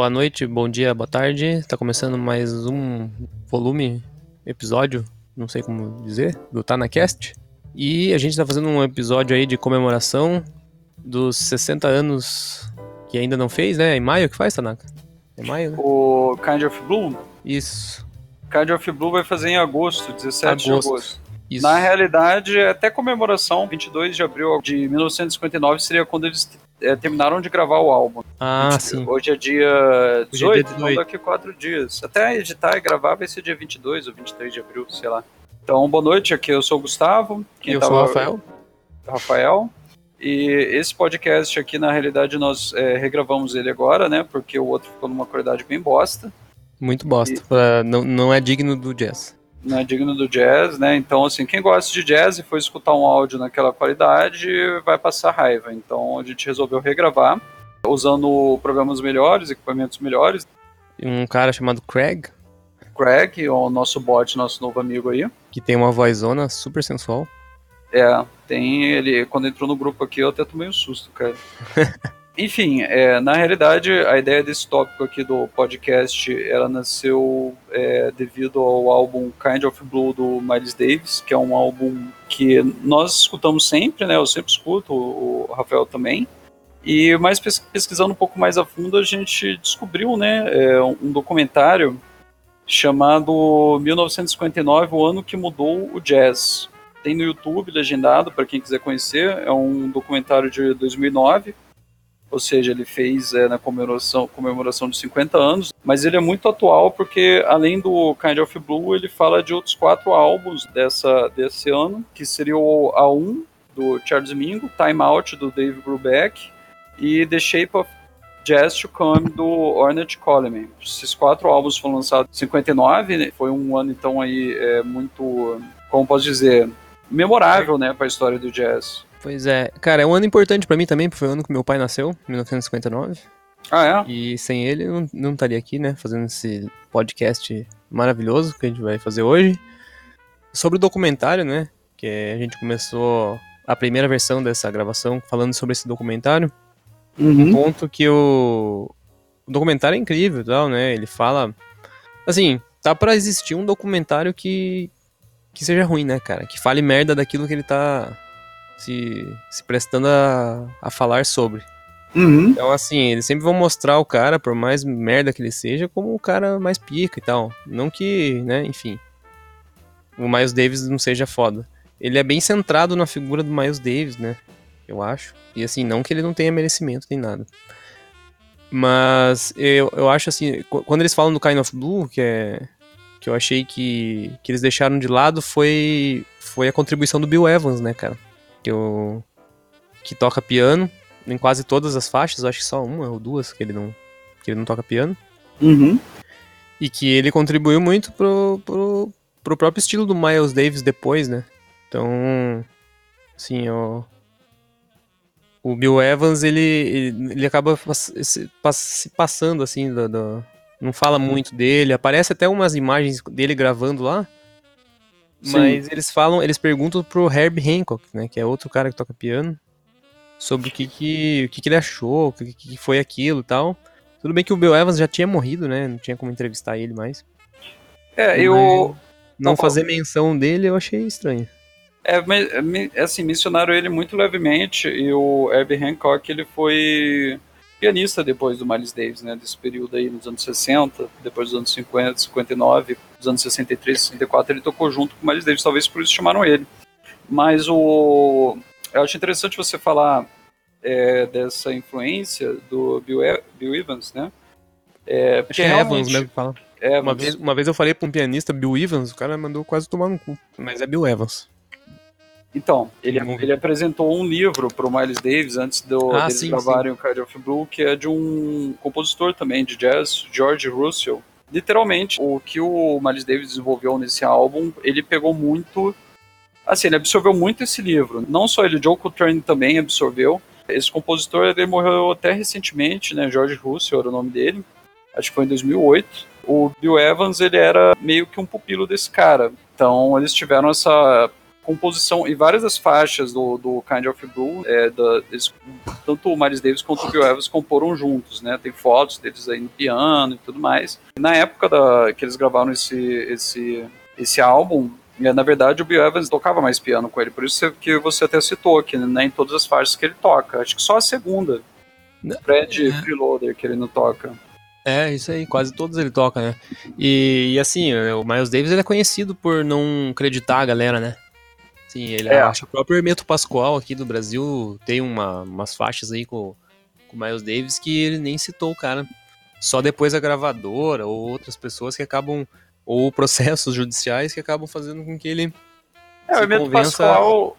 Boa noite, bom dia, boa tarde. Está começando mais um volume, episódio, não sei como dizer, do TanaCast. E a gente está fazendo um episódio aí de comemoração dos 60 anos que ainda não fez, né? Em maio que faz, Tanaka? É maio, né? O Kind of Blue? Isso. Kind of Blue vai fazer em agosto, 17 Agosto. de agosto. Isso. Na realidade, é até comemoração, 22 de abril de 1959 seria quando eles é, terminaram de gravar o álbum. Ah, 20 sim. Hoje é dia Hoje é 18, dia então 18. daqui a quatro dias. Até editar e gravar vai ser dia 22 ou 23 de abril, sei lá. Então, boa noite, aqui eu sou o Gustavo. Quem Eu sou o Rafael. Rafael. E esse podcast aqui, na realidade, nós é, regravamos ele agora, né? Porque o outro ficou numa qualidade bem bosta. Muito bosta. Pra- Não, não é digno do jazz. Não é digno do jazz, né? Então, assim, quem gosta de jazz e for escutar um áudio naquela qualidade vai passar raiva. Então, a gente resolveu regravar, usando programas melhores, equipamentos melhores. Um cara chamado Craig, Craig, o nosso bot, nosso novo amigo aí. que tem uma vozona super sensual. É, tem ele. Quando entrou no grupo aqui, eu até tomei um susto, cara. Enfim, é, na realidade, a ideia desse tópico aqui do podcast, ela nasceu é, devido ao álbum Kind of Blue do Miles Davis, que é um álbum que nós escutamos sempre, né? Eu sempre escuto, o Rafael também. E mais pes- pesquisando um pouco mais a fundo, a gente descobriu, né, é, um documentário chamado 1959, o ano que mudou o jazz. Tem no YouTube, legendado, para quem quiser conhecer. É um documentário de 2009. Ou seja, ele fez é, na comemoração, comemoração de 50 anos. Mas ele é muito atual porque, além do Kind of Blue, ele fala de outros quatro álbuns dessa, desse ano, que seria o A1, do Charles Mingo, Time Out, do Dave Brubeck, e The Shape of Jazz to Come, do Ornette Coleman. Esses quatro álbuns foram lançados em 59, né? foi um ano, então, aí, é, muito, como posso dizer, memorável, né, para a história do jazz. Pois é. Cara, é um ano importante pra mim também, porque foi o ano que meu pai nasceu, 1959. Ah, é? E sem ele eu não, não estaria aqui, né, fazendo esse podcast maravilhoso que a gente vai fazer hoje. Sobre o documentário, né, que a gente começou a primeira versão dessa gravação falando sobre esse documentário. Uhum. Ponto que o, o documentário é incrível e tal, né, ele fala... Assim, tá pra existir um documentário que, que seja ruim, né, cara, que fale merda daquilo que ele tá se, se prestando a, a falar sobre. Uhum. Então, assim, eles sempre vão mostrar o cara, por mais merda que ele seja, como o cara mais pica e tal. Não que, né, enfim. O Miles Davis não seja foda. Ele é bem centrado na figura do Miles Davis, né? Eu acho. E assim, não que ele não tenha merecimento nem nada. Mas eu, eu acho assim, qu- quando eles falam do Kind of Blue, que é. Que eu achei que, que eles deixaram de lado foi, foi a contribuição do Bill Evans, né, cara? Que, eu, que toca piano em quase todas as faixas, eu acho que só uma ou duas que ele não, que ele não toca piano. Uhum. E que ele contribuiu muito pro, pro, pro próprio estilo do Miles Davis depois, né? Então, assim, ó, o Bill Evans, ele, ele, ele acaba se, se passando, assim, do, do- não fala muito dele, aparece até umas imagens dele gravando lá, Sim. mas eles falam, eles perguntam pro Herb Hancock, né, que é outro cara que toca piano, sobre o que que, o que, que ele achou, o que, que foi aquilo e tal. Tudo bem que o Bill Evans já tinha morrido, né, não tinha como entrevistar ele mais. É, eu. Não Não, fazer menção dele eu achei estranho. É, me- assim, mencionaram ele muito levemente e o Herbie Hancock, ele foi pianista depois do Miles Davis, né, desse período aí nos anos 60, depois dos anos 50, 59, dos anos 63, 64, ele tocou junto com o Miles Davis, talvez por isso chamaram ele. Mas o... Eu acho interessante você falar é, dessa influência do Bill, E- Bill Evans, né? É, Acho que é Evans mesmo que fala. Evans. Uma vez, uma vez eu falei pra um pianista, Bill Evans, o cara mandou quase tomar no cu. Mas é Bill Evans. Então, ele, Não- ele apresentou um livro para o Miles Davis antes do, Ah, deles sim, gravarem o Kind of Blue, que é de um compositor também de jazz, George Russell. Literalmente, o que o Miles Davis desenvolveu nesse álbum, ele pegou muito. Assim, ele absorveu muito esse livro. Não só ele, Joe Coltrane também absorveu. Esse compositor ele morreu até recentemente, né? George Russell era o nome dele. Acho que foi em 2008. O Bill Evans ele era meio que um pupilo desse cara. Então eles tiveram essa composição e várias das faixas do, do Kind of Blue, é, da, eles tanto o Miles Davis quanto o Bill Evans comporam juntos, né? Tem fotos deles aí no piano e tudo mais. E na época da, que eles gravaram esse, esse, esse álbum, é, na verdade, o Bill Evans tocava mais piano com ele, por isso que você até citou aqui, né, em todas as faixas que ele toca. Acho que só a segunda, Fred é. Freeloader, que ele não toca. É, isso aí, quase todos ele toca, né? E, e, assim, o Miles Davis ele é conhecido por não acreditar a galera, né? Sim, ele é. acha o próprio Hermeto Pascoal aqui do Brasil tem uma, umas faixas aí com, com o Miles Davis que ele nem citou o cara. Só depois a gravadora ou outras pessoas que acabam, ou processos judiciais que acabam fazendo com que ele. É, o Hermeto convença... Pascoal.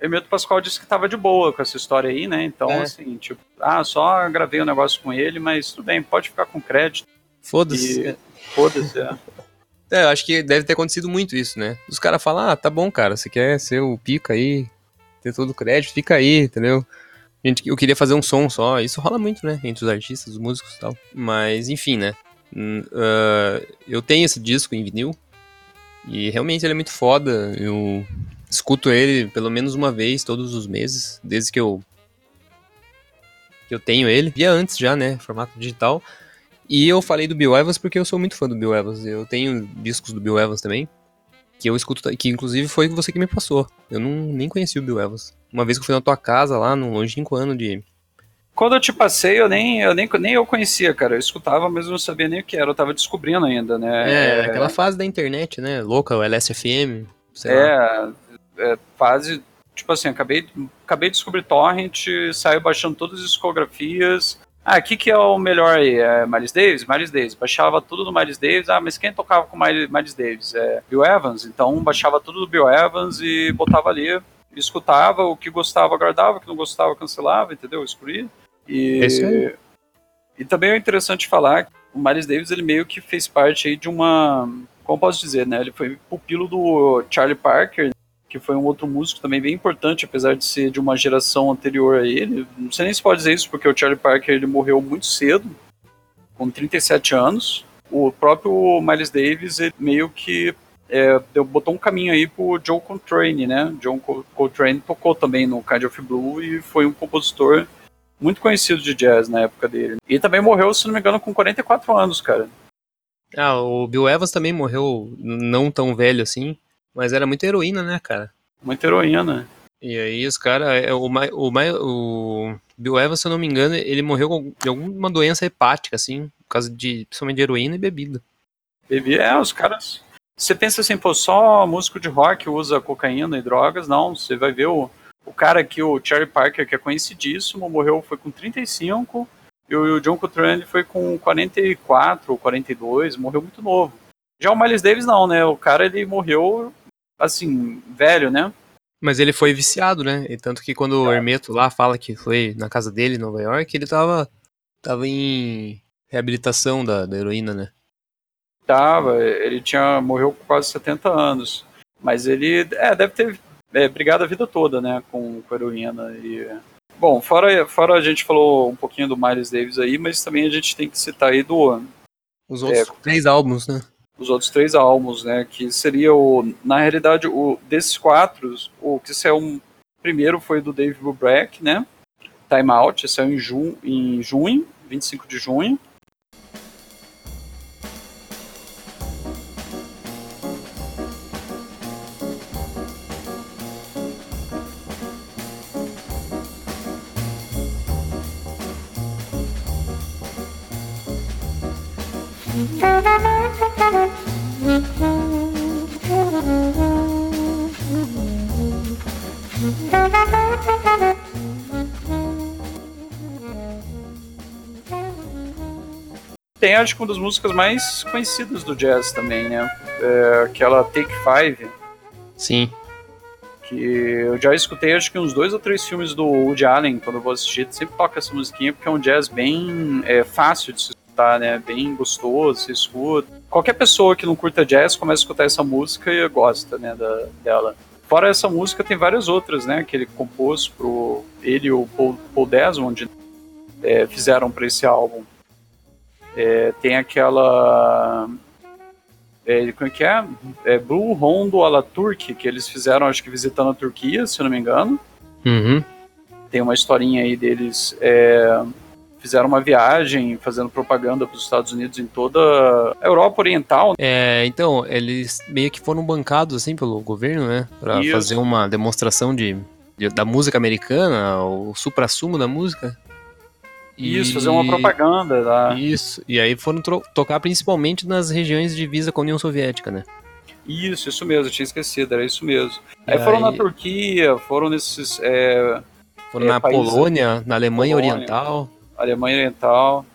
Hermeto Pascoal disse que tava de boa com essa história aí, né? Então, é. assim, tipo, ah, só gravei um negócio com ele, mas tudo bem, pode ficar com crédito. Foda-se. E... Foda-se, é. É, eu acho que deve ter acontecido muito isso, né? Os caras falam, ah, tá bom, cara, você quer ser o pica aí, ter todo o crédito, fica aí, entendeu? Gente, eu queria fazer um som só, isso rola muito, né? Entre os artistas, os músicos e tal. Mas, enfim, né? Uh, eu tenho esse disco em vinil, e realmente ele é muito foda. Eu escuto ele pelo menos uma vez todos os meses, desde que eu que eu tenho ele. Via antes já, né, formato digital. E eu falei do Bill Evans porque eu sou muito fã do Bill Evans. Eu tenho discos do Bill Evans também, que eu escuto, que inclusive foi você que me passou. Eu não nem conheci o Bill Evans. Uma vez que eu fui na tua casa lá, num longínquo ano de quando eu te passei, eu nem, eu nem, nem eu conhecia, cara. Eu escutava, mas eu não sabia nem o que era. Eu tava descobrindo ainda, né? É, é... aquela fase da internet, né? Louca, o LSFM. é, é, fase. Tipo assim, acabei, acabei de descobrir Torrent, saiu baixando todas as discografias. Ah, o que, que é o melhor aí? É Miles Davis? Miles Davis. Baixava tudo do Miles Davis. Ah, mas quem tocava com Miles, Miles Davis? É Bill Evans. Então baixava tudo do Bill Evans e botava ali, escutava, o que gostava, guardava, o que não gostava, cancelava, entendeu? Excluía. E, é e também é interessante falar que o Miles Davis ele meio que fez parte aí de uma. Como posso dizer, né? Ele foi pupilo do Charlie Parker, que foi um outro músico também bem importante, apesar de ser de uma geração anterior a ele. Não sei nem se pode dizer isso, porque o Charlie Parker ele morreu muito cedo, com 37 anos. O próprio Miles Davis ele meio que é, deu, botou um caminho aí pro Joe Coltrane, né? John Coltrane tocou também no Kind of Blue e foi um compositor muito conhecido de jazz na época dele. E também morreu, se não me engano, com 44 anos, cara. Ah, o Bill Evans também morreu não tão velho assim, mas era muita heroína, né, cara? Muita heroína. E aí os caras, é, o, o, o Bill Evans, se eu não me engano, ele morreu de alguma doença hepática, assim, por causa de, principalmente de heroína e bebida. Bebida, é, os caras... Você pensa assim, pô, só músico de rock usa cocaína e drogas? Não, você vai ver o o cara aqui, o Charlie Parker, que é conhecidíssimo, morreu foi com 35 e o John Coltrane foi com 44 ou 42, morreu muito novo. Já o Miles Davis não, né? O cara ele morreu assim, velho, né? Mas ele foi viciado, né? E tanto que quando é. o Hermeto lá fala que foi na casa dele em Nova York, ele tava, tava em reabilitação da, da heroína, né? Tava, ele tinha morreu com quase 70 anos. Mas ele é, deve ter é, brigado a vida toda, né, com, com a heroína. E, bom, fora, fora a gente falou um pouquinho do Miles Davis aí, mas também a gente tem que citar aí do... Os outros é, três álbuns, né? Os outros três álbuns, né, que seria o... Na realidade, o desses quatro, o que saiu um, primeiro foi do Dave Brubeck, né, Time Out, saiu em, ju, em junho, 25 de junho. Tem acho que uma das músicas mais conhecidas do jazz também, né? É aquela Take Five. Sim. Que eu já escutei acho que uns dois ou três filmes do Woody Allen quando eu vou assistir. Sempre toca essa musiquinha porque é um jazz bem é, fácil de se escutar, né? Bem gostoso, se escuta. Qualquer pessoa que não curta jazz começa a escutar essa música e gosta, né, da, dela. Fora essa música, tem várias outras, né, que ele compôs pro ele e o Paul, Paul Desmond é, fizeram para esse álbum. É, tem aquela é, como é que é? é Blue Rondo à la Turque, que eles fizeram, acho que visitando a Turquia, se eu não me engano. Uhum. tem uma historinha aí deles. É, fizeram uma viagem fazendo propaganda para os Estados Unidos em toda a Europa Oriental. É, então, eles meio que foram bancados assim pelo governo, né? Para fazer uma demonstração de, de, da música americana, o supra-sumo da música. Isso, fazer uma propaganda. Lá. Isso, e aí foram tocar principalmente nas regiões de divisa com a União Soviética, né? Isso, isso mesmo, eu tinha esquecido, era isso mesmo. Aí, aí, foram na Turquia, foram nesses. É, foram é, na países, Polônia, na Alemanha Polônia. Oriental. Alemanha Oriental.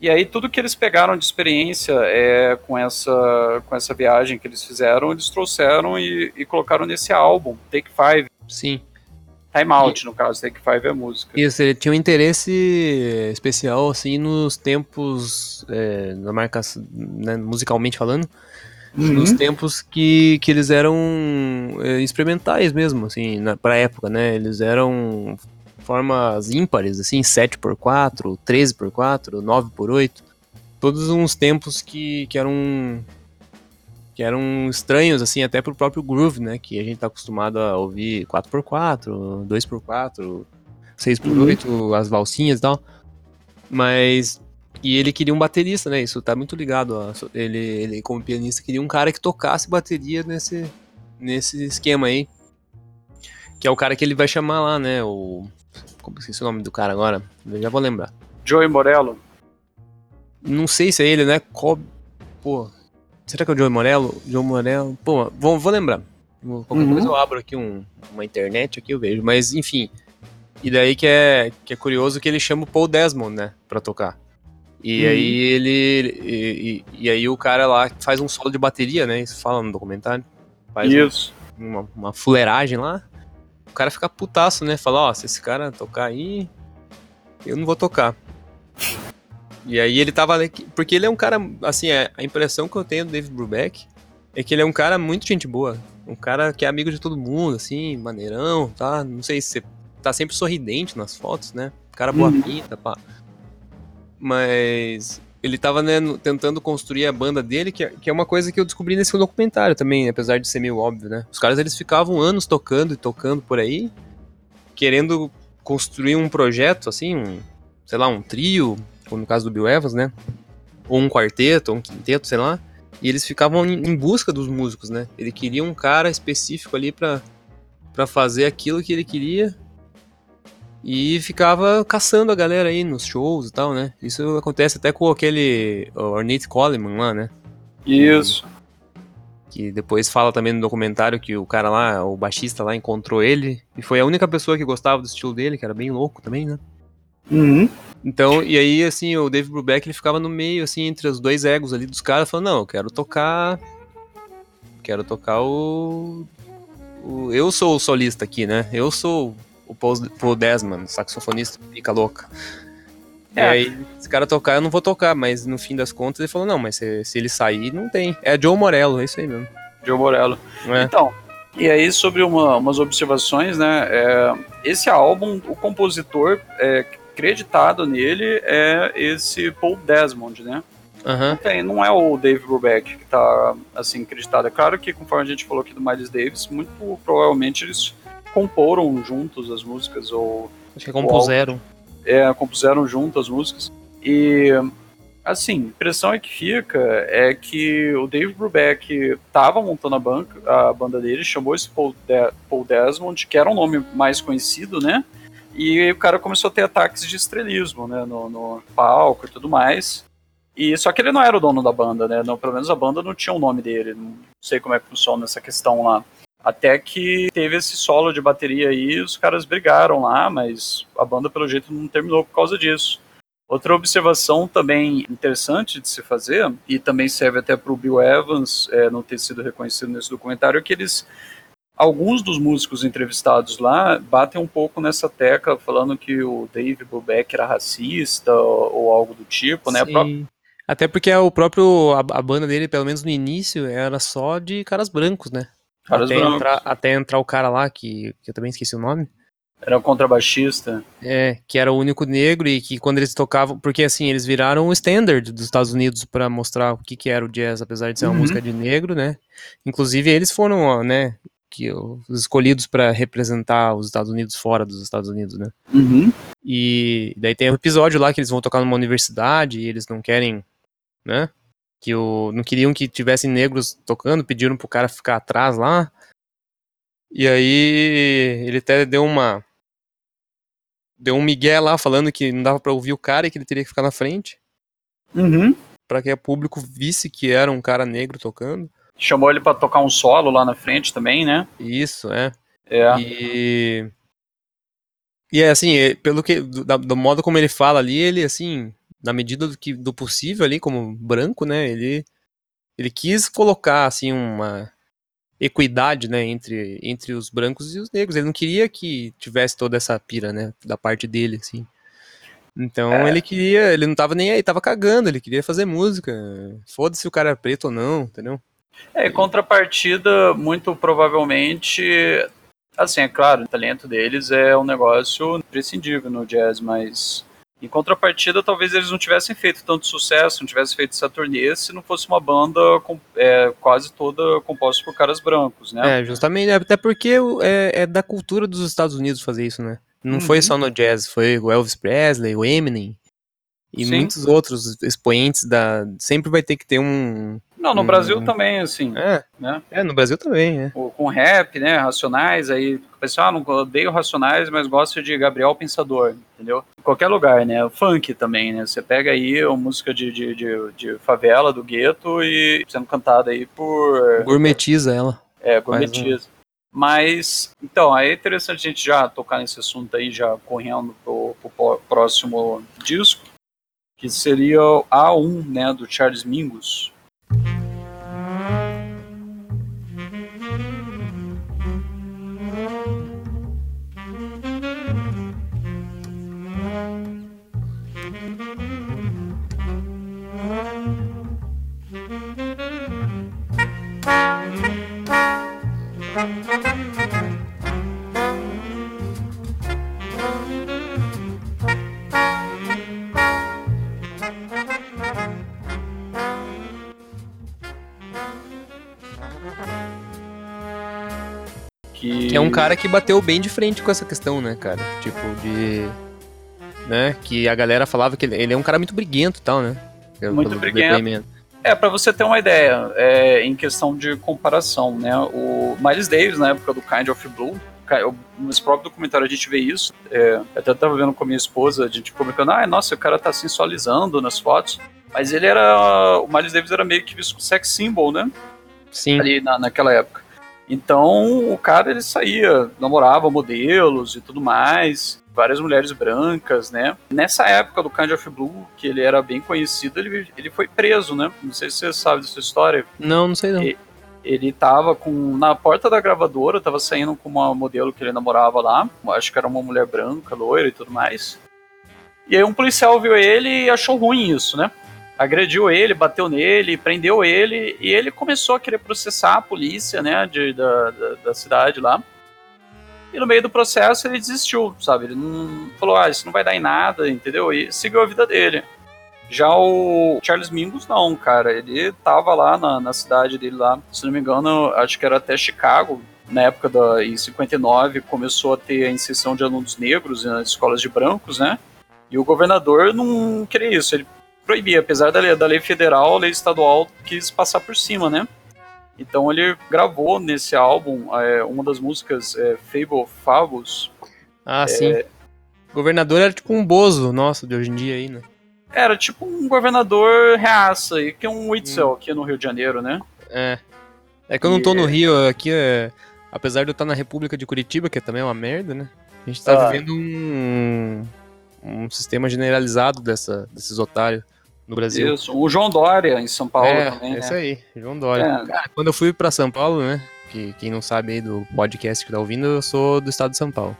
E aí tudo que eles pegaram de experiência é, com, essa, com essa viagem que eles fizeram, eles trouxeram e, e colocaram nesse álbum, Take Five. Sim. Time Out, no caso, Take Five é música. Isso, ele tinha um interesse especial, assim, nos tempos, é, na marca, né, musicalmente falando, uhum. nos tempos que, que eles eram é, experimentais mesmo, assim, na, pra época, né, eles eram formas ímpares, assim, 7x4, 13x4, 9x8. Todos uns tempos que, que eram que eram estranhos, assim, até pro próprio groove, né? Que a gente tá acostumado a ouvir 4x4, 2x4, 6x8, uhum. as valsinhas e tal. Mas. E ele queria um baterista, né? Isso tá muito ligado a. Ele, ele como pianista, queria um cara que tocasse bateria nesse, nesse esquema aí. Que é o cara que ele vai chamar lá, né? O. Como esqueci o nome do cara agora? Eu já vou lembrar. Joey Morello. Não sei se é ele, né? Cob... Pô. Será que é o Joey Morello? Joey Morello. Pô, vou, vou lembrar. Qualquer uhum. coisa eu abro aqui um, uma internet aqui, eu vejo. Mas enfim. E daí que é, que é curioso que ele chama o Paul Desmond, né? Pra tocar. E uhum. aí ele. E, e, e, aí o cara lá faz um solo de bateria, né? Isso fala no documentário. Faz Isso. Um, uma, uma fuleiragem lá cara fica putaço, né? Fala, ó, se esse cara tocar aí, eu não vou tocar. E aí ele tava. Porque ele é um cara, assim, é, a impressão que eu tenho do David Brubeck é que ele é um cara muito gente boa. Um cara que é amigo de todo mundo, assim, maneirão, tá? Não sei se você tá sempre sorridente nas fotos, né? Cara boa uhum. pinta, pá. Mas ele tava né, tentando construir a banda dele, que é, que é uma coisa que eu descobri nesse documentário também, apesar de ser meio óbvio, né? Os caras eles ficavam anos tocando e tocando por aí, querendo construir um projeto, assim, um, sei lá, um trio, como no caso do Bill Evans, né? Ou um quarteto, ou um quinteto, sei lá. E eles ficavam em, busca dos músicos, né? Ele queria um cara específico ali para fazer aquilo que ele queria e ficava caçando a galera aí nos shows e tal, né? Isso acontece até com aquele Ornette Coleman lá, né? Isso. Que depois fala também no documentário que o cara lá, o baixista lá, encontrou ele e foi a única pessoa que gostava do estilo dele, que era bem louco também, né? Uhum. Então, e aí, assim, o Dave Brubeck, ele ficava no meio, assim, entre os dois egos ali dos caras, falando, não, eu quero tocar... Quero tocar o... o... Eu sou o solista aqui, né? Eu sou o Paul Desmond, saxofonista, fica louca. É. E aí, esse cara tocar, eu não vou tocar, mas no fim das contas ele falou, não, mas se, se ele sair, não tem. É Joe Morello, é isso aí mesmo. Joe Morello. É. Então, e aí sobre uma, umas observações, né, é, esse álbum, o compositor é, creditado nele é esse Paul Desmond, né? Uhum. Não, tem, não é o Dave Brubeck que tá, assim, creditado. É claro que, conforme a gente falou aqui do Miles Davis, muito provavelmente eles comporam juntos as músicas, ou. Acho que compuseram. é, compuseram junto as músicas. E. Assim, a impressão é que fica é que o Dave Brubeck estava montando a, banca, a banda dele, chamou esse Paul, De Paul Desmond, que era um nome mais conhecido, né? E o cara começou a ter ataques de estrelismo, né? No, no palco e tudo mais. E só que ele não era o dono da banda, né? Não, pelo menos a banda não tinha o nome dele. Não sei como é que funciona essa questão lá. Até que teve esse solo de bateria aí, os caras brigaram lá, mas a banda pelo jeito não terminou por causa disso. Outra observação também interessante de se fazer, e também serve até para o Bill Evans é, não ter sido reconhecido nesse documentário, é que eles, alguns dos músicos entrevistados lá, batem um pouco nessa tecla, falando que o Dave Brubeck era racista ou, ou algo do tipo, né? Sim. Até porque o próprio, a, a, banda dele, pelo menos no início, era só de caras brancos, né? Caras até, entrar, até entrar o cara lá, que, que eu também esqueci o nome. Era o contrabaixista. É, que era o único negro e que quando eles tocavam. Porque assim, eles viraram o standard dos Estados Unidos para mostrar o que, que era o jazz, apesar de ser uma uhum. música de negro, né? Inclusive eles foram, né? que os escolhidos para representar os Estados Unidos fora dos Estados Unidos, né? Uhum. E daí tem um episódio lá que eles vão tocar numa universidade e eles não querem, né? Que o, não queriam que tivessem negros tocando, pediram pro cara ficar atrás lá. E aí ele até deu uma deu um migué lá falando que não dava para ouvir o cara e que ele teria que ficar na frente. Uhum. Para que o público visse que era um cara negro tocando. Chamou ele para tocar um solo lá na frente também, né? Isso, é. É. E e é assim, é, pelo que do, do, modo como ele fala ali, ele assim, na medida do que do possível ali como branco, né, ele ele quis colocar assim uma equidade, né, entre, entre os brancos e os negros. Ele não queria que tivesse toda essa pira, né, da parte dele, assim. Então é. ele queria, ele não tava nem aí, tava cagando, ele queria fazer música. Foda-se o cara é preto ou não, entendeu? É, contrapartida, muito provavelmente, assim, é claro, o talento deles é um negócio imprescindível no jazz, mas em contrapartida, talvez eles não tivessem feito tanto sucesso, não tivessem feito essa turnê se não fosse uma banda com, é, quase toda composta por caras brancos, né? É, justamente, até porque é, é da cultura dos Estados Unidos fazer isso, né? Não uhum. foi só no jazz, foi o Elvis Presley, o Eminem e Sim. muitos outros expoentes da. Sempre vai ter que ter um, não, no hum. Brasil também, assim. É, né? é, no Brasil também, é. Com rap, né, Racionais, aí o pessoal, ah, não odeio Racionais, mas gosta de Gabriel Pensador, entendeu? Em qualquer lugar, né, funk também, né, você pega aí uma música de, de, de, de favela, do gueto, e sendo cantada aí por... Gourmetiza ela. É, gourmetiza. Mas, então, aí é interessante a gente já tocar nesse assunto aí, já correndo pro, pro próximo disco, que seria A1, né, do Charles Mingus. Que... que é um cara que bateu bem de frente com essa questão, né, cara? Tipo, de. Né? Que a galera falava que ele, ele é um cara muito briguento e tal, né? muito briguento. É, para você ter uma ideia, é, em questão de comparação, né? O Miles Davis, na época do Kind of Blue, nesse próprio documentário a gente vê isso. É, eu até tava vendo com a minha esposa, a gente comunicando, ah, nossa, o cara tá sensualizando nas fotos. Mas ele era. O Miles Davis era meio que visto sex symbol, né? Sim. Ali na, naquela época. Então o cara ele saía, namorava modelos e tudo mais, várias mulheres brancas, né? Nessa época do Kind of Blue, que ele era bem conhecido, ele, ele foi preso, né? Não sei se você sabe dessa história. Não, não sei não. Ele, ele tava com na porta da gravadora, tava saindo com uma modelo que ele namorava lá, acho que era uma mulher branca, loira e tudo mais. E aí um policial viu ele e achou ruim isso, né? Agrediu ele, bateu nele, prendeu ele, e ele começou a querer processar a polícia, né, de, da, da, da, cidade lá. E no meio do processo ele desistiu, sabe? Ele não falou, ah, isso não vai dar em nada, entendeu? E seguiu a vida dele. Já o Charles Mingus, não, cara. Ele tava lá na, na cidade dele lá, se não me engano, acho que era até Chicago. Na época da, em 59 começou a ter a inserção de alunos negros nas escolas de brancos, né? E o governador não queria isso. Ele proibia, apesar da lei, da lei federal, a lei estadual quis passar por cima, né? Então ele gravou nesse álbum é, uma das músicas é, Fable Fabus. Ah, é, sim. O governador era tipo um bozo nosso de hoje em dia aí, né? Era tipo um governador reaça, e que é um Witzel hum. aqui no Rio de Janeiro, né? É. É que eu não tô no Rio, aqui é... Apesar de eu estar na República de Curitiba, que também é uma merda, né? A gente tá ah. vivendo um, um sistema generalizado dessa, desses otários no Brasil. Isso, o João Dória em São Paulo é, também. É isso aí, João Dória. É. Cara, quando eu fui para São Paulo, né? Que quem não sabe aí do podcast que tá ouvindo, eu sou do estado de São Paulo.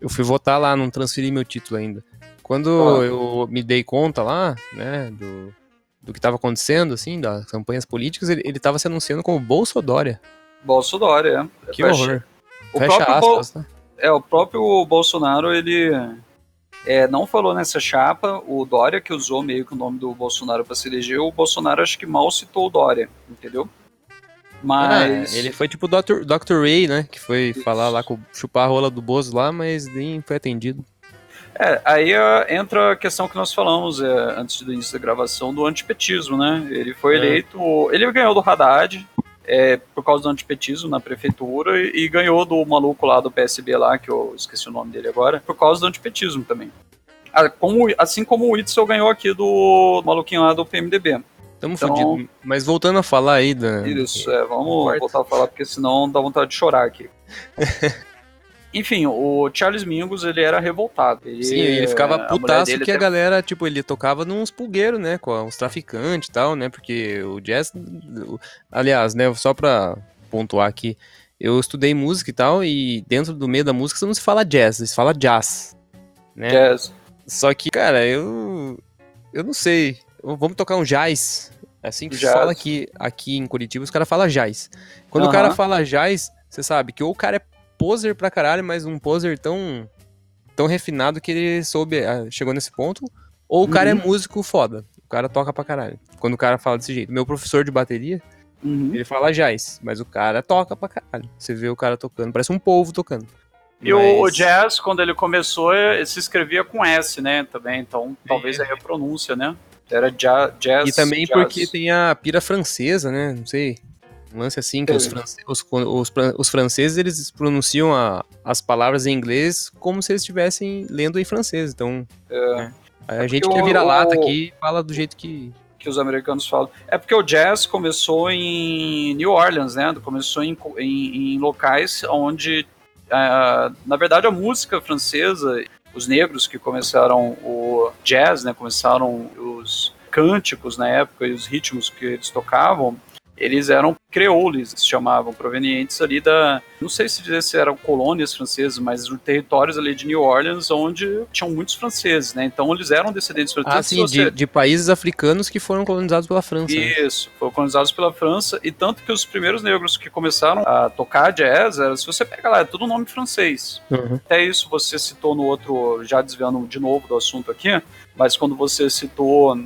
Eu fui votar lá, não transferi meu título ainda. Quando ah. eu me dei conta lá, né, do, do que estava acontecendo, assim, das campanhas políticas, ele, ele tava se anunciando como Bolsodória. Bolsodória, é. Que horror. O Fecha próprio aspas, Bo... né? É, o próprio Bolsonaro, ele é, não falou nessa chapa, o Dória que usou meio que o nome do Bolsonaro para se eleger, o Bolsonaro acho que mal citou o Dória, entendeu? Mas. Ah, ele foi tipo o Dr. Dr. Ray, né? Que foi Isso. falar lá com chupar a rola do Bozo lá, mas nem foi atendido. É, aí uh, entra a questão que nós falamos é, antes do início da gravação do antipetismo, né? Ele foi é. eleito. Ele ganhou do Haddad é, por causa do antipetismo na prefeitura e, e ganhou do maluco lá do PSB lá, que eu esqueci o nome dele agora, por causa do antipetismo também. Ah, como, assim como o Itzel ganhou aqui do maluquinho lá do PMDB. Tamo então, fudido. Mas voltando a falar aí da. Isso, é, vamos voltar a falar, porque senão dá vontade de chorar aqui. Enfim, o Charles Mingus, ele era revoltado. Ele, Sim, ele ficava putaço que até... a galera, tipo, ele tocava nos pulgueiros, né, com os traficantes e tal, né, porque o jazz... Aliás, né, só pra pontuar aqui, eu estudei música e tal, e dentro do meio da música não se fala jazz, se fala jazz, né? Jazz. Só que, cara, eu... Eu não sei. Vamos tocar um jazz. É assim que jazz. fala aqui, aqui em Curitiba, os caras falam jazz. Quando uh -huh. o cara fala jazz, você sabe que ou o cara é poser pra caralho, mas um poser tão, tão refinado que ele soube, ah, chegou nesse ponto. Ou o cara é uhum. é músico foda. O cara toca pra caralho. Quando o cara fala desse jeito. Meu professor de bateria, uhum. ele fala jazz, mas o cara toca pra caralho. Você vê o cara tocando, parece um povo tocando. E mas... o, jazz, quando ele começou, ele se escrevia com S, né? Também, então talvez é. aí a pronúncia, né? Era jazz. E também jazz. porque tem a pira francesa, né? Não sei. Um lance assim que os, france os, os, os, franceses eles pronunciam a, as palavras em inglês como se eles estivessem lendo em francês. Então, é. A é gente que vira lata aqui fala do jeito que que os americanos falam. É porque o jazz começou em New Orleans, né? Começou em, em, em locais onde, uh, na verdade, a música francesa, os negros que começaram o jazz, né? Começaram os cânticos na época e os ritmos que eles tocavam, eles eram creoles, se chamavam, provenientes ali da, não sei se dizer se eram colônias francesas, mas territórios ali de New Orleans, onde tinham muitos franceses, né? Então eles eram descendentes franceses. Ah, sim, você... de, de, países africanos que foram colonizados pela França. Né? Isso, foram colonizados pela França, e tanto que os primeiros negros que começaram a tocar jazz, era, se você pega lá, é tudo nome francês. Uhum. Até isso você citou no outro, já desviando de novo do assunto aqui, mas quando você citou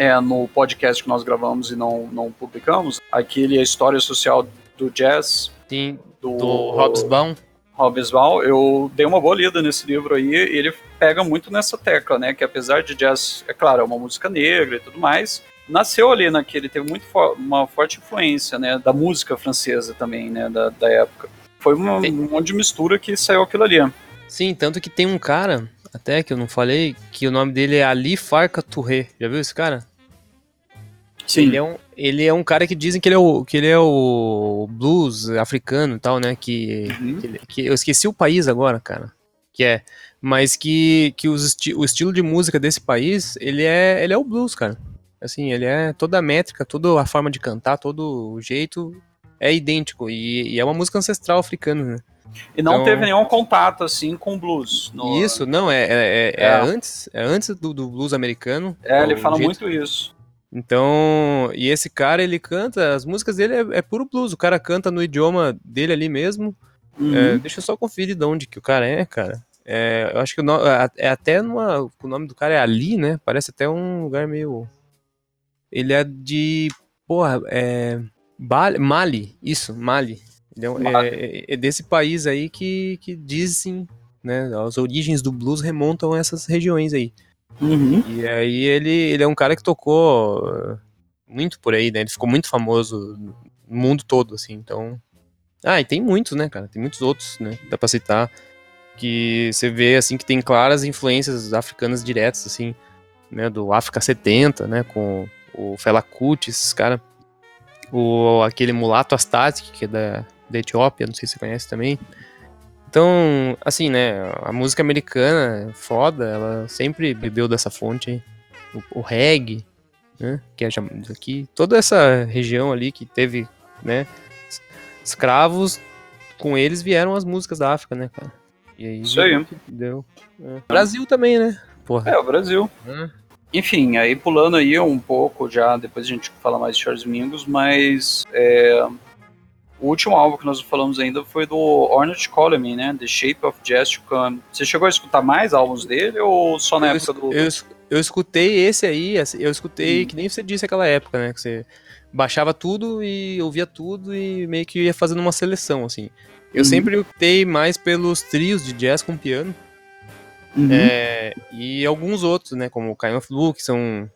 é, no podcast que nós gravamos e não, não publicamos, aquele A História Social do Jazz. Sim, do, do Hobsbawm. Hobsbawm, eu dei uma boa lida nesse livro aí, e ele pega muito nessa tecla, né, que apesar de jazz, é claro, é uma música negra e tudo mais, nasceu ali naquele, teve muito fo uma forte influência, né, da música francesa também, né, da, da época. Foi uma, um monte de mistura que saiu aquilo ali. Sim, tanto que tem um cara, até que eu não falei, que o nome dele é Ali Farka Touré. Já viu esse cara? Sim. Ele é, um, ele é um cara que dizem que ele é o, que ele é o blues africano e tal, né? Que, uhum. que, que, eu esqueci o país agora, cara. Que é. Mas que, que os esti o estilo de música desse país, ele é, ele é o blues, cara. Assim, ele é toda a métrica, toda a forma de cantar, todo o jeito é idêntico. E, e é uma música ancestral africana, né? E não então... teve nenhum contato, assim, com blues. No... Isso, não, é, é, é, é, é. antes, é antes do, do blues americano. É, ele fala jeito... muito isso. Então, e esse cara, ele canta, as músicas dele é, é puro blues, o cara canta no idioma dele ali mesmo. Uhum. É, deixa eu só conferir de onde que o cara é, cara. É, eu acho que o nome, é até numa, o nome do cara é Ali, né? Parece até um lugar meio. Ele é de. Porra, é. Mali, isso, Mali. Ele é, Mali. é, é desse país aí que, que dizem, né? As origens do blues remontam a essas regiões aí. Uhum. E aí ele, ele é um cara que tocou uh, muito por aí, né? Ele ficou muito famoso no mundo todo, assim, então... Ah, e tem muitos, né, cara? Tem muitos outros, né? Dá pra citar. Que você vê, assim, que tem claras influências africanas diretas, assim, né? Do África 70, né? Com o Fela Kuti, esses caras. O, aquele mulato Astatic, que é da, da Etiópia, não sei se você conhece também. Então, assim, né, a música americana, foda, ela sempre bebeu dessa fonte, o, o reggae, né, que é aqui, toda essa região ali que teve, né, escravos, com eles vieram as músicas da África, né, cara. E aí Isso aí. Deu. É. Brasil também, né? Porra. É, o Brasil. É. Enfim, aí pulando aí um pouco já, depois a gente fala mais de Charles Mingus, mas é, o último álbum que nós falamos ainda foi do Ornette Coleman, né? The Shape of Jazz to Come. Você chegou a escutar mais álbuns dele ou só na eu época do. Eu, eu escutei esse aí, assim, eu escutei, hum. que nem você disse aquela época, né? Que você baixava tudo e ouvia tudo e meio que ia fazendo uma seleção, assim. Eu uhum. sempre optei mais pelos trios de jazz com piano. Uhum. É, e alguns outros, né? Como o Kind of Blue, que são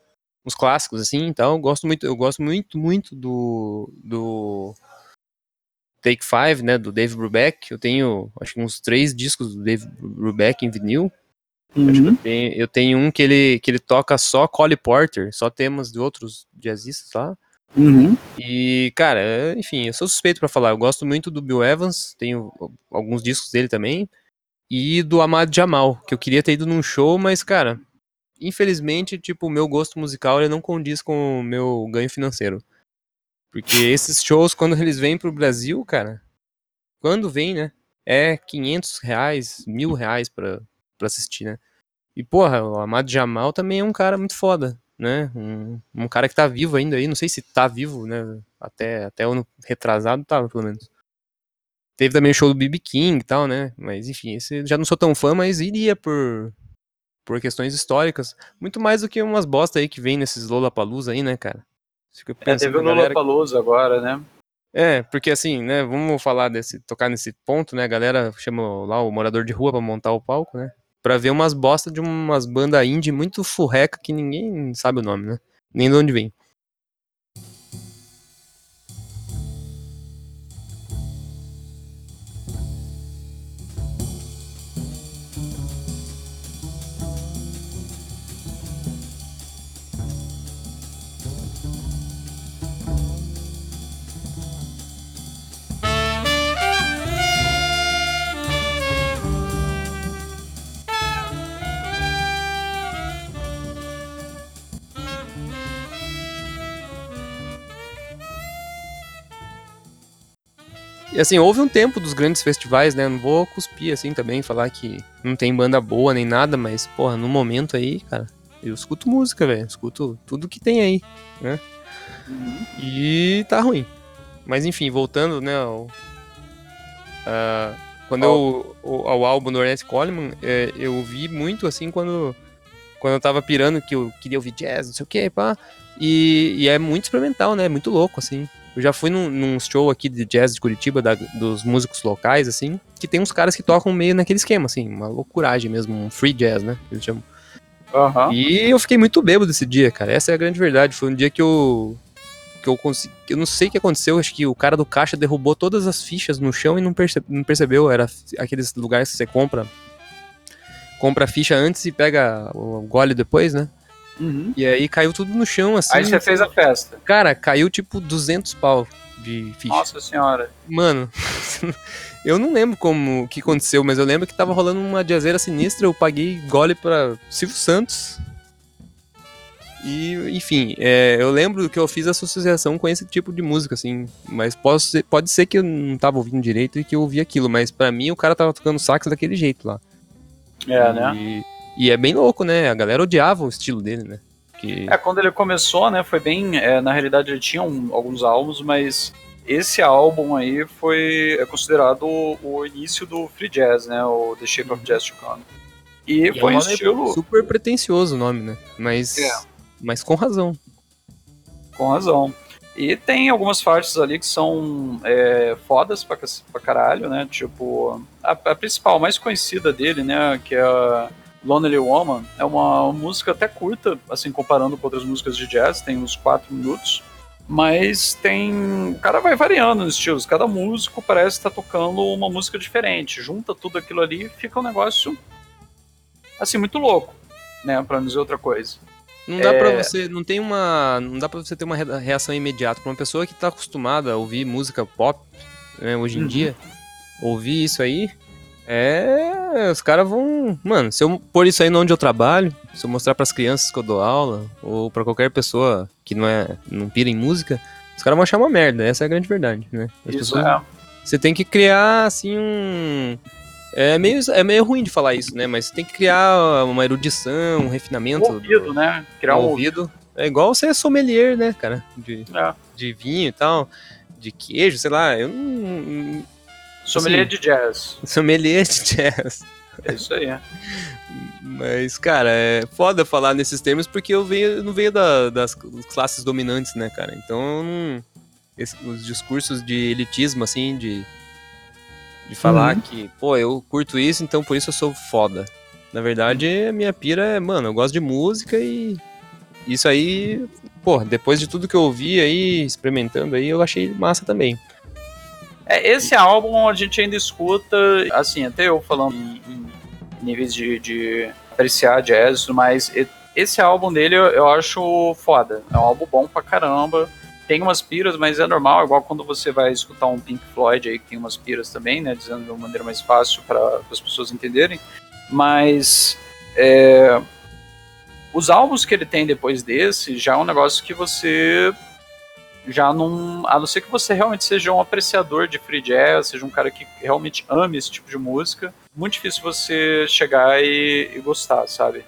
os clássicos, assim. Então, eu gosto muito, eu gosto muito, muito do, do Take Five, né? Do Dave Brubeck. Eu tenho, acho que uns três discos do Dave Brubeck em vinil. Uhum. Eu, tenho, eu, tenho, um que ele, que ele toca só Cole Porter, só temas de outros jazzistas lá. Uhum. E, cara, enfim, eu sou suspeito para falar. Eu gosto muito do Bill Evans, tenho alguns discos dele também. E do Ahmad Jamal, que eu queria ter ido num show, mas, cara, infelizmente, tipo, o meu gosto musical ele não condiz com o meu ganho financeiro. Porque esses shows, quando eles vêm pro Brasil, cara, quando vem, né, é 500 reais, mil reais pra, pra assistir, né? E, porra, o Ahmad Jamal também é um cara muito foda né? Um, um cara que tá vivo ainda aí, não sei se tá vivo, né? Até, até ano retrasado tava, pelo menos. Teve também o show do BB King e tal, né? Mas enfim, esse já não sou tão fã, mas iria por por questões históricas, muito mais do que umas bosta aí que vem nesses Lollapalooza aí, né, cara? Fica é, teve o agora, né? É, porque assim, né, vamos falar desse, tocar nesse ponto, né, a galera chama lá o morador de rua para montar o palco, né? para ver umas bosta de umas bandas indie muito furreca que ninguém sabe o nome, né? Nem de onde vem. E assim, houve um tempo dos grandes festivais, né? Não vou cuspir assim também, falar que não tem banda boa nem nada, mas, porra, no momento aí, cara, eu escuto música, velho. Escuto tudo que tem aí, né? Uhum. E tá ruim. Mas enfim, voltando, né, ao, uh, quando oh. eu, ao álbum do Ernest Coleman, é, eu vi muito assim quando, quando eu tava pirando que eu queria ouvir jazz, não sei o que, pá. E, e é muito experimental, né? Muito louco, assim. Eu já fui num, num show aqui de jazz de Curitiba, da, dos músicos locais, assim, que tem uns caras que tocam meio naquele esquema, assim, uma loucuragem mesmo, um free jazz, né? Que eles chamam. Uhum. E eu fiquei muito bêbado esse dia, cara. Essa é a grande verdade. Foi um dia que eu. que eu consegui. Eu não sei o que aconteceu, acho que o cara do caixa derrubou todas as fichas no chão e não, perce, não percebeu. Era aqueles lugares que você compra. Compra a ficha antes e pega o gole depois, né? Uhum. E aí caiu tudo no chão, assim. Aí você fez a festa. Cara, caiu tipo 200 pau de ficha. Nossa senhora. Mano, eu não lembro como que aconteceu, mas eu lembro que tava rolando uma jazeira sinistra, eu paguei gole pra Silvio Santos. E, enfim, é, eu lembro que eu fiz associação com esse tipo de música, assim. Mas posso ser, pode ser que eu não tava ouvindo direito e que eu ouvi aquilo, mas para mim o cara tava tocando sax daquele jeito lá. É, né? e, né? E é bem louco, né? A galera odiava o estilo dele, né? Que... É, quando ele começou, né, foi bem. É, na realidade, ele tinha um, alguns álbuns, mas esse álbum aí foi é considerado o, o, início do free jazz, né? O The Shape of uhum. Jazz to Come. E, e foi é um estilo. Super pretencioso o nome, né? Mas. É. Mas com razão. Com razão. E tem algumas partes ali que são é, fodas pra, pra caralho, né? Tipo, a, a principal, mais conhecida dele, né? Que é a Lonely Woman é uma música até curta, assim, comparando com outras músicas de jazz, tem uns 4 minutos. Mas tem. O cara vai variando nos estilos. Cada músico parece estar tá tocando uma música diferente. Junta tudo aquilo ali e fica um negócio. Assim, muito louco, né? Pra não dizer outra coisa. Não dá é... pra você. Não tem uma. Não dá pra você ter uma reação imediata. Pra uma pessoa que tá acostumada a ouvir música pop, né, hoje em uhum. dia, ouvir isso aí, é, os caras vão. Mano, se eu pôr isso aí onde eu trabalho, se eu mostrar para as crianças que eu dou aula, ou para qualquer pessoa que não é não pira em música, os caras vão achar uma merda. Essa é a grande verdade, né? As isso pessoas, é. Você tem que criar, assim, um. É meio, é meio ruim de falar isso, né? Mas você tem que criar uma erudição, um refinamento. Um ouvido, do, né? Criar um ouvido. ouvido. É igual você é sommelier, né, cara? De, é. de vinho e tal, de queijo, sei lá. Eu não Sommelier assim, de jazz. Sommelier de jazz. É isso aí. Mas, cara, é foda falar nesses termos porque eu, venho, eu não venho da, das classes dominantes, né, cara? Então, esse, os discursos de elitismo, assim, de, de falar uhum. que, pô, eu curto isso, então por isso eu sou foda. Na verdade, a minha pira é, mano, eu gosto de música e isso aí, pô, depois de tudo que eu ouvi aí, experimentando aí, eu achei massa também. É, esse álbum a gente ainda escuta, assim, até eu falando em, em níveis de, de apreciar jazz, mas esse álbum dele eu, eu acho foda. É um álbum bom pra caramba. Tem umas piras, mas é normal, igual quando você vai escutar um Pink Floyd aí, que tem umas piras também, né? Dizendo de uma maneira mais fácil para as pessoas entenderem. Mas é, os álbuns que ele tem depois desse já é um negócio que você já não. A não ser que você realmente seja um apreciador de free jazz, seja um cara que realmente ame esse tipo de música, muito difícil você chegar e, e gostar, sabe?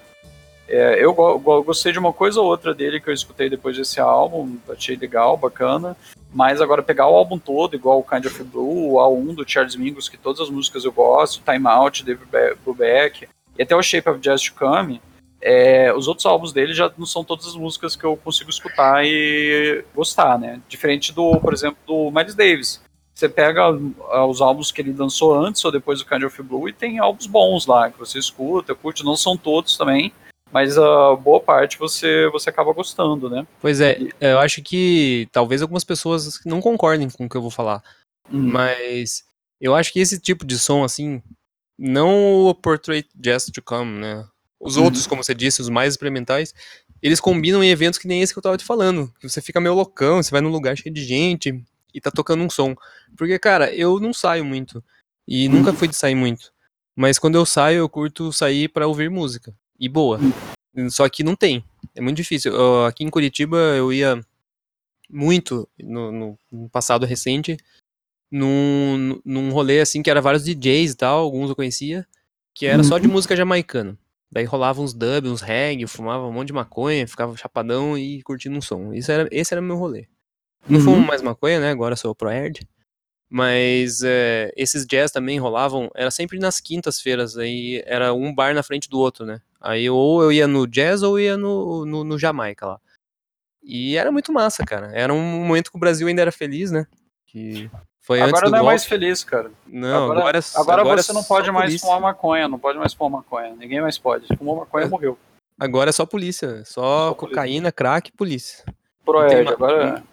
É, eu, eu, gostei de uma coisa ou outra dele que eu escutei depois desse álbum, achei legal, bacana. Mas agora pegar o álbum todo, igual o Kind of Blue, o A1 do Charles Mingus, que todas as músicas eu gosto, Time Out, David Brubeck, e até o Shape of Jazz to Come, é, os outros álbuns dele já não são todas as músicas que eu consigo escutar e gostar, né? Diferente do, por exemplo, do Miles Davis. Você pega ah, os álbuns que ele lançou antes ou depois do Kind of Blue e tem álbuns bons lá que você escuta, curte, não são todos também, mas a boa parte você você acaba gostando, né? Pois é, eu acho que talvez algumas pessoas não concordem com o que eu vou falar, hum. mas eu acho que esse tipo de som assim, não o Portrait Jazz to Come, né? Os uhum. outros, como você disse, os mais experimentais, eles combinam em eventos que nem esse que eu tava te falando. Que você fica meio loucão, você vai num lugar cheio de gente e tá tocando um som. Porque, cara, eu não saio muito. E nunca fui de sair muito. Mas quando eu saio, eu curto sair para ouvir música. E boa. Só que não tem. É muito difícil. Eu, aqui em Curitiba eu ia muito no, no, no passado recente num, num rolê assim que era vários DJs e tal, alguns eu conhecia, que era só de uhum. música jamaicana. Daí rolava uns dubs, uns reggae, fumava um monte de maconha, ficava chapadão e curtindo um som. Isso era, esse era o meu rolê. Não uhum. fumo mais maconha, né? Agora sou pro Erd. Mas é, esses jazz também rolavam, era sempre nas quintas-feiras, aí era um bar na frente do outro, né? Aí ou eu ia no jazz ou ia no, no, no Jamaica lá. E era muito massa, cara. Era um momento que o Brasil ainda era feliz, né? Que foi agora antes não é mais feliz, cara. Não, agora, agora, agora, agora você não pode mais polícia. fumar maconha, não pode mais fumar maconha. Ninguém mais pode. Fumou maconha, é. morreu. Agora é só polícia, só, só cocaína, polícia. crack e polícia. Proerd, agora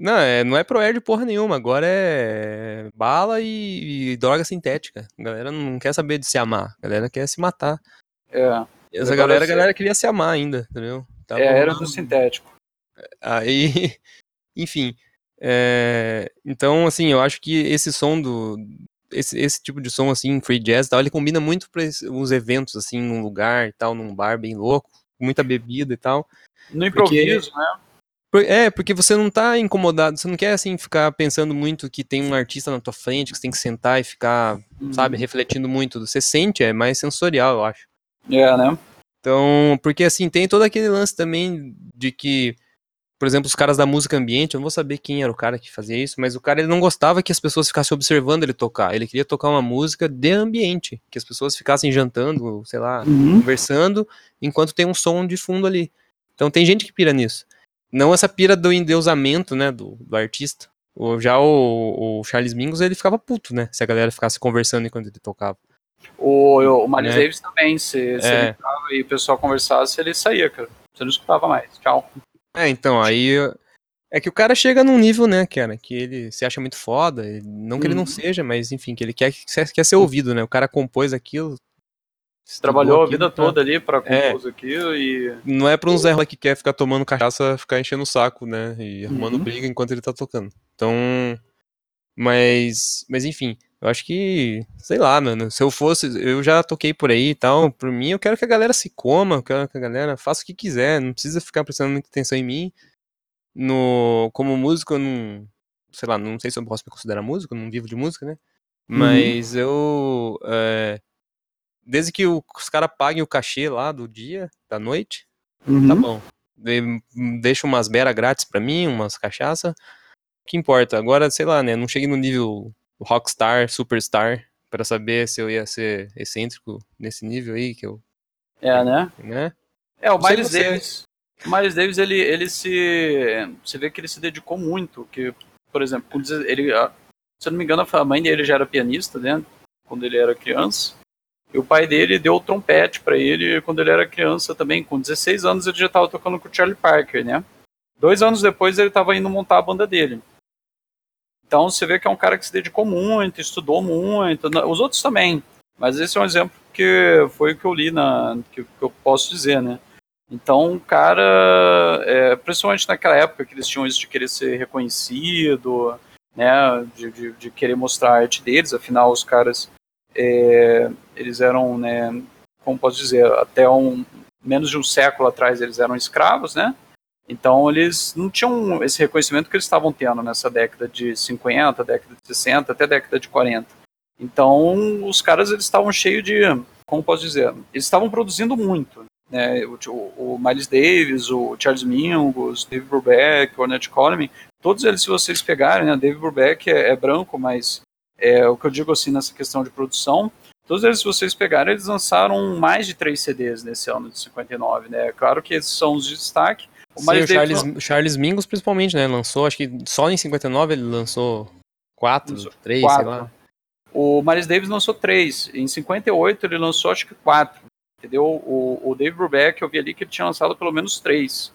não, é, não é Proerd porra nenhuma, agora é bala e, e, droga sintética. A galera não quer saber de se amar, a galera quer se matar. É. E essa galera, a galera queria se amar ainda, entendeu? Tava é, era do sintético. Aí, enfim, é, então, assim, eu acho que esse som do. Esse, esse tipo de som, assim, free jazz tal, ele combina muito para os eventos, assim, num lugar e tal, num bar bem louco, com muita bebida e tal. No improviso, porque, né? É, porque você não tá incomodado, você não quer, assim, ficar pensando muito que tem um artista na tua frente, que você tem que sentar e ficar, uhum. sabe, refletindo muito. Você sente, é mais sensorial, eu acho. É, né? Então, porque, assim, tem todo aquele lance também de que por exemplo, os caras da música ambiente, eu não vou saber quem era o cara que fazia isso, mas o cara ele não gostava que as pessoas ficassem observando ele tocar. Ele queria tocar uma música de ambiente, que as pessoas ficassem jantando, sei lá, uhum. conversando, enquanto tem um som de fundo ali. Então tem gente que pira nisso. Não essa pira do endeusamento, né, do, do artista. O, já o, o, Charles Mingus, ele ficava puto, né, se a galera ficasse conversando enquanto ele tocava. O, o Miles é. Davis também, se, se é. ele tava e o pessoal conversasse, ele saía, cara. Você não escutava mais. Tchau. É, então, aí. É que o cara chega num nível, né, cara, que ele se acha muito foda. Não que ele não uhum. seja, mas enfim, que ele quer, quer ser ouvido, né? O cara compôs aquilo. Trabalhou a vida pra... toda ali pra é. compor é, aquilo e. Não é pra um Zé que quer ficar tomando cachaça, ficar enchendo o saco, né? E arrumando uhum. briga enquanto ele tá tocando. Então. Mas. Mas enfim, eu acho que. Sei lá, mano. Se eu fosse. Eu já toquei por aí e tal. Por mim, eu quero que a galera se coma, eu quero que a galera faça o que quiser. Não precisa ficar prestando muita atenção em mim no como músico eu não sei lá não sei se eu posso me considerar músico não vivo de música né uhum. mas uhum. eu é, desde que os caras paguem o cachê lá do dia da noite tá uhum. tá bom de, deixa umas beras grátis para mim umas cachaça o que importa agora sei lá né não cheguei no nível rockstar superstar pra saber se eu ia ser excêntrico nesse nível aí, que eu. É, né? Né? É, o Miles. Davis. O Miles Davis, ele, ele se. Você vê que ele se dedicou muito. Que, por exemplo, ele, ah, se eu não me engano, a mãe dele já era pianista, né? Quando ele era criança. E o pai dele deu o trompete pra ele quando ele era criança também. Com 16 anos ele já estava tocando com o Charlie Parker, né? Dois anos depois ele estava indo montar a banda dele. Então você vê que é um cara que se dedicou muito, estudou muito. Os outros também. Mas esse é um exemplo que foi o que eu li na. que, que eu posso dizer, né? Então, o cara, é, principalmente naquela época que eles tinham isso de querer ser reconhecido, né, de, de, de querer mostrar a arte deles, afinal os caras, é, eles eram, né, como posso dizer, até um, menos de um século atrás eles eram escravos, né, então eles não tinham esse reconhecimento que eles estavam tendo nessa década de 50, década de 60, até década de 40. Então, os caras eles estavam cheios de, como posso dizer, eles estavam produzindo muito, né, o, o, o Miles Davis, o Charles Mingus, David Brubeck, o Ornette Coleman, todos eles, se vocês pegarem, né, David Brubeck é, é branco, mas é o que eu digo assim nessa questão de produção, todos eles, se vocês pegarem, eles lançaram mais de três CDs nesse ano de 59, né, claro que esses são os de destaque, o Sim, o Charles, Charles Mingus, principalmente, né? Lançou, acho que só em 59 ele lançou quatro, Lançou três, quatro. sei lá. O Miles Davis lançou três. Em 58 ele lançou acho que quatro. Entendeu? O, o Dave Brubeck, eu vi ali que ele tinha lançado pelo menos três.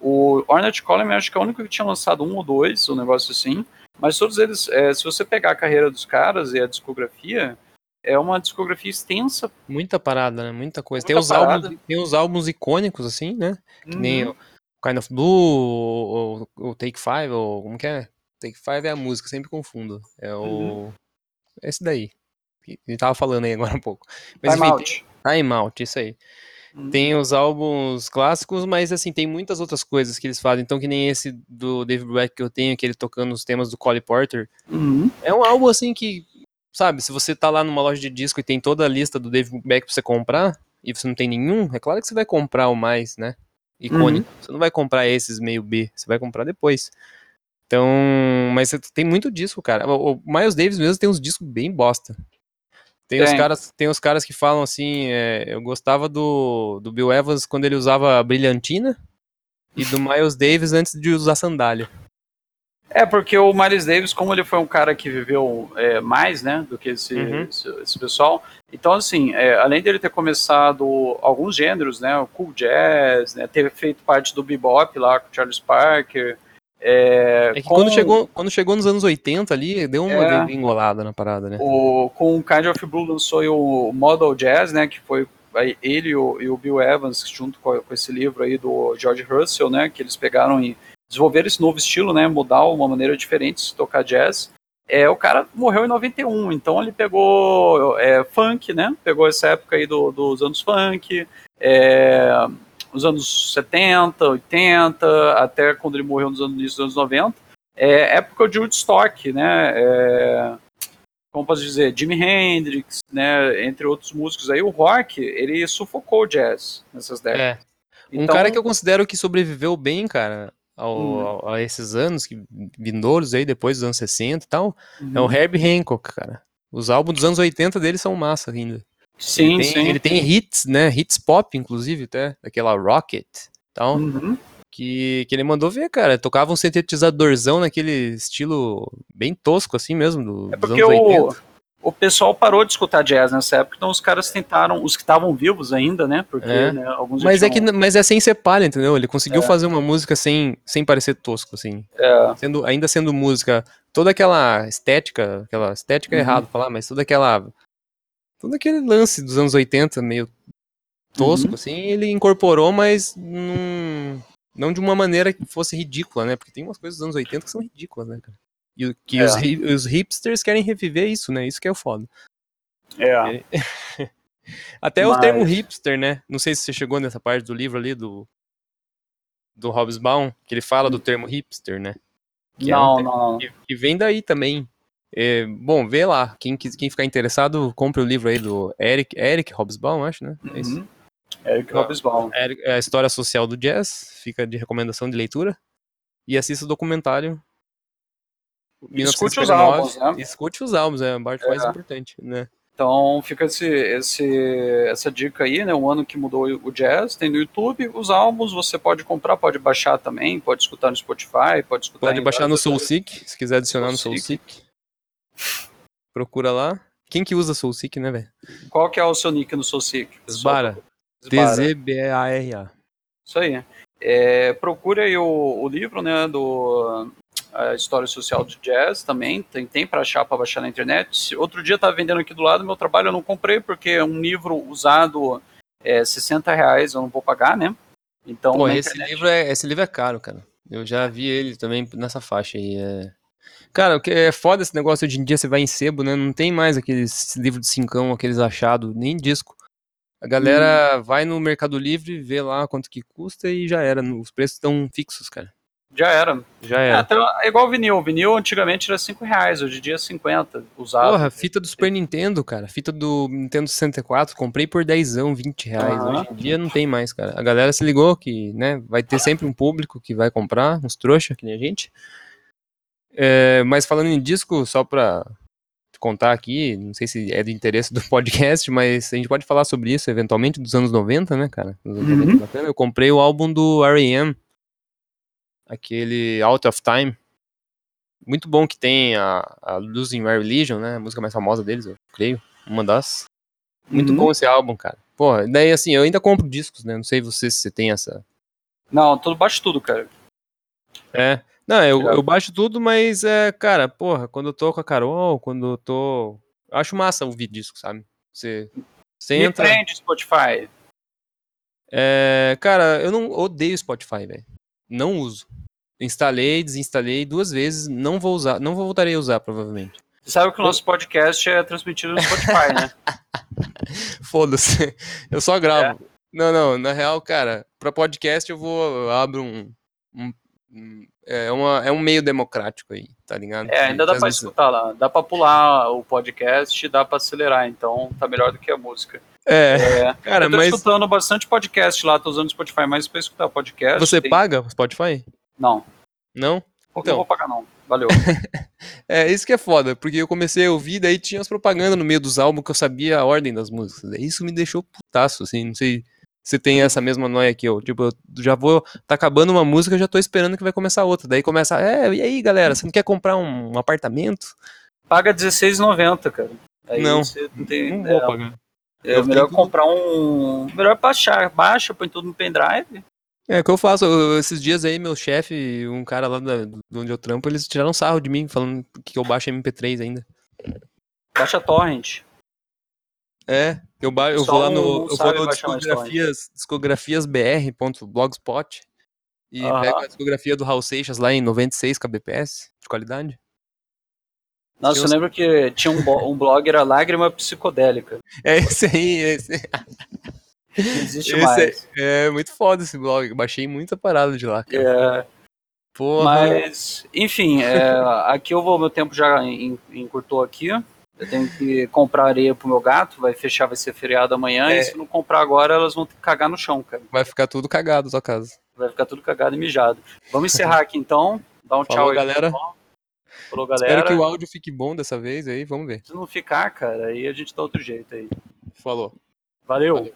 O Ornette Coleman, acho que é o único que tinha lançado um ou dois, um negócio assim. Mas todos eles, é, se você pegar a carreira dos caras e a discografia, é uma discografia extensa. Muita parada, né? Muita coisa. Muita tem, os álbuns, tem os álbuns icônicos, assim, né? Que nem Uhum. Kind of Blue, ou, ou Take Five, ou como que é? Take Five é a música, sempre confundo. É o. Uhum. Esse daí. A gente tava falando aí agora um pouco. Mas Time enfim, Out. tem Time Out, isso aí. Uhum. Tem os álbuns clássicos, mas assim, tem muitas outras coisas que eles fazem. Então, que nem esse do David Black que eu tenho, que ele tocando os temas do Cole Porter. Uhum. É um álbum assim que, sabe, se você tá lá numa loja de disco e tem toda a lista do David Beck pra você comprar, e você não tem nenhum, é claro que você vai comprar o mais, né? Icônico. Você não vai comprar esses meio B, você vai comprar depois. Então, mas tem muito disco, cara. O Miles Davis mesmo tem uns discos bem bosta. Tem, os Tem. caras, tem os caras que falam assim, é, eu gostava do, do Bill Evans quando ele usava a brilhantina e do Miles Davis antes de usar sandália. É, porque o Miles Davis, como ele foi um cara que viveu é, mais, né, do que esse, Uhum. esse, esse pessoal, então, assim, é, além dele ter começado alguns gêneros, né, o cool jazz, né, ter feito parte do bebop lá com o Charles Parker, é, É que com quando, chegou, quando chegou nos anos 80 ali, deu uma É. degringolada na parada, né? o, com o Kind of Blue lançou o Model Jazz, né, que foi ele e o, e o Bill Evans, junto com, com esse livro aí do George Russell, né, que eles pegaram e desenvolveram esse novo estilo, né, mudar uma maneira diferente de tocar jazz. É, o cara morreu em 91, então ele pegou é, funk, né, pegou essa época aí do, dos anos funk, é, os anos 70, 80, até quando ele morreu nos anos, início dos anos 90, é época de Woodstock, né, é, como posso dizer, Jimi Hendrix, né, entre outros músicos aí, o rock, ele sufocou o jazz nessas décadas. É. Um Então, cara que eu considero que sobreviveu bem, cara, ao- Hum. ao- a esses anos que vindouros aí, depois dos anos 60 e tal, Uhum. é o Herbie Hancock, cara. Os álbuns dos anos 80 dele são massa ainda. Sim, ele tem, sim. Ele tem hits, né? Hits pop, inclusive, até. Daquela Rocket e tal. Uhum. Que, que ele mandou ver, cara. Tocava um sintetizadorzão naquele estilo bem tosco, assim mesmo, do, É dos porque anos o, 80. o pessoal parou de escutar jazz nessa época, então os caras tentaram, os que estavam vivos ainda, né? Porque É. né, alguns Mas é, que, mas é sem ser palha, entendeu? Ele conseguiu É. fazer uma música sem, sem parecer tosco, assim. É, Sendo, ainda sendo música, toda aquela estética, aquela estética é Uhum. errado falar, mas toda aquela. Todo aquele lance dos anos 80, meio tosco, Uhum. assim, ele incorporou, mas num- não de uma maneira que fosse ridícula, né? Porque tem umas coisas dos anos 80 que são ridículas, né, cara? E o- que É. os, os hipsters querem reviver isso, né? Isso que é o foda. é. Até o Mas- termo hipster, né? Não sei se você chegou nessa parte do livro ali do do Hobsbawm, que ele fala do termo hipster, né? Que é um Não, não, não. que, que vem daí também. É, bom, vê lá. Quem, quem ficar interessado, compre o livro aí do Eric, Eric Hobsbawm, acho, né? É isso. Uhum. Eric. Hobsbawm. Eric- É a história social do jazz, fica de recomendação de leitura. E assista o documentário. Escute os 1959. álbuns, né? Escute os álbuns, é a parte mais É. importante, né? Então fica esse, esse, essa dica aí, né? O ano que mudou o jazz, tem no YouTube. Os álbuns você pode comprar, pode baixar também, pode escutar no Spotify, pode escutar. Pode baixar no SoulSeek, se quiser adicionar Soul no SoulSeek. Procura lá. Quem que usa SoulSeek, né, velho? Qual que é o seu nick no SoulSeek? Zbara. T-Z-B-A-R-A. Isso aí. É, procure aí o, o livro, né, do a história social de jazz também, tem, tem para achar, para baixar na internet. Outro dia estava vendendo aqui do lado do meu trabalho, eu não comprei porque é um livro usado é 60 reais, eu não vou pagar, né? Então, Pô, esse livro, é, esse livro é caro, cara. Eu já vi ele também nessa faixa aí. É... Cara, o que é foda esse negócio hoje em dia, você vai em sebo, né? Não tem mais aqueles livros de cincão, aqueles achados, nem disco. A galera hum. vai no Mercado Livre, vê lá quanto que custa e já era. Os preços estão fixos, cara. Já era. Já era. É, até, é igual o vinil. O vinil antigamente era 5 reais, hoje em dia é 50 usado. Porra, fita do Super Nintendo, cara. Fita do Nintendo 64, comprei por 10, 20 reais. Uhum. Hoje em dia não tem mais, cara. A galera se ligou que, né, vai ter sempre um público que vai comprar, uns trouxa, que nem a gente. É, mas falando em disco, só pra contar aqui, não sei se é do interesse do podcast, mas a gente pode falar sobre isso eventualmente dos anos 90, né, cara? Uhum. Eu comprei o álbum do R.E.M., aquele Out of Time. Muito bom que tem a, a Losing My Religion, né? A música mais famosa deles, eu creio. Uma das. Muito uhum. bom esse álbum, cara. Pô, daí assim, eu ainda compro discos, né? Não sei você se você tem essa. Não, tudo baixo tudo, cara. É. Não, eu, eu baixo tudo, mas é, cara, porra, quando eu tô com a Carol, quando eu tô. Eu acho massa ouvir disco, sabe? Você, você Me entra. prende Spotify. É, cara, eu não odeio Spotify, velho. Não uso. Instalei, desinstalei duas vezes, não vou usar, não voltarei a usar, provavelmente. Você sabe que o nosso podcast é transmitido no Spotify, né? Foda-se. Eu só gravo. É. Não, não, na real, cara, pra podcast eu vou, eu abro um, um, um é, uma, é um meio democrático aí, tá ligado? É, ainda dá pra vezes... escutar lá. Dá pra pular o podcast, dá pra acelerar, então tá melhor do que a música. É, é cara, eu tô mas... escutando bastante podcast lá, tô usando o Spotify mais pra escutar podcast. Você tem... paga o Spotify? Não. Não? Então. Não vou pagar, não. Valeu. é, isso que é foda, porque eu comecei a ouvir, daí tinha as propagandas no meio dos álbuns que eu sabia a ordem das músicas. Isso me deixou putaço, assim, não sei se tem essa mesma noia aqui, eu, tipo, eu já vou, tá acabando uma música, já tô esperando que vai começar outra. Daí começa, é, e aí, galera, você não quer comprar um, um apartamento? Paga R$16,90, cara. Aí não, não, tem, não vou é, pagar. É melhor comprar um. Melhor baixar, baixa, põe tudo no pendrive. É o que eu faço. esses dias aí, meu chefe, um cara lá da, de onde eu trampo, eles tiraram sarro de mim, falando que eu baixo MP3 ainda. Baixa torrent. É, eu, ba eu vou lá no, eu vou no discografias, discografiasbr.blogspot e uhum. pego a discografia do Raul Seixas lá em 96 kbps de qualidade. Nossa, eu, eu lembro que tinha um, um blog, era Lágrima Psicodélica. É esse aí, esse. Não existe esse mais. É, é, muito foda esse blog. baixei muita parada de lá, cara. É. Porra. Mas, enfim, é, aqui eu vou, meu tempo já encurtou aqui. Eu tenho que comprar areia pro meu gato, vai fechar, vai ser feriado amanhã, é. e se não comprar agora, elas vão ter que cagar no chão, cara. Vai ficar tudo cagado sua casa. Vai ficar tudo cagado e mijado. Vamos encerrar aqui então. Dá um Falou, tchau aí. galera. Falou, galera. Espero que o áudio fique bom dessa vez aí, vamos ver. Se não ficar, cara, aí a gente dá outro jeito aí. Falou. Valeu. Valeu.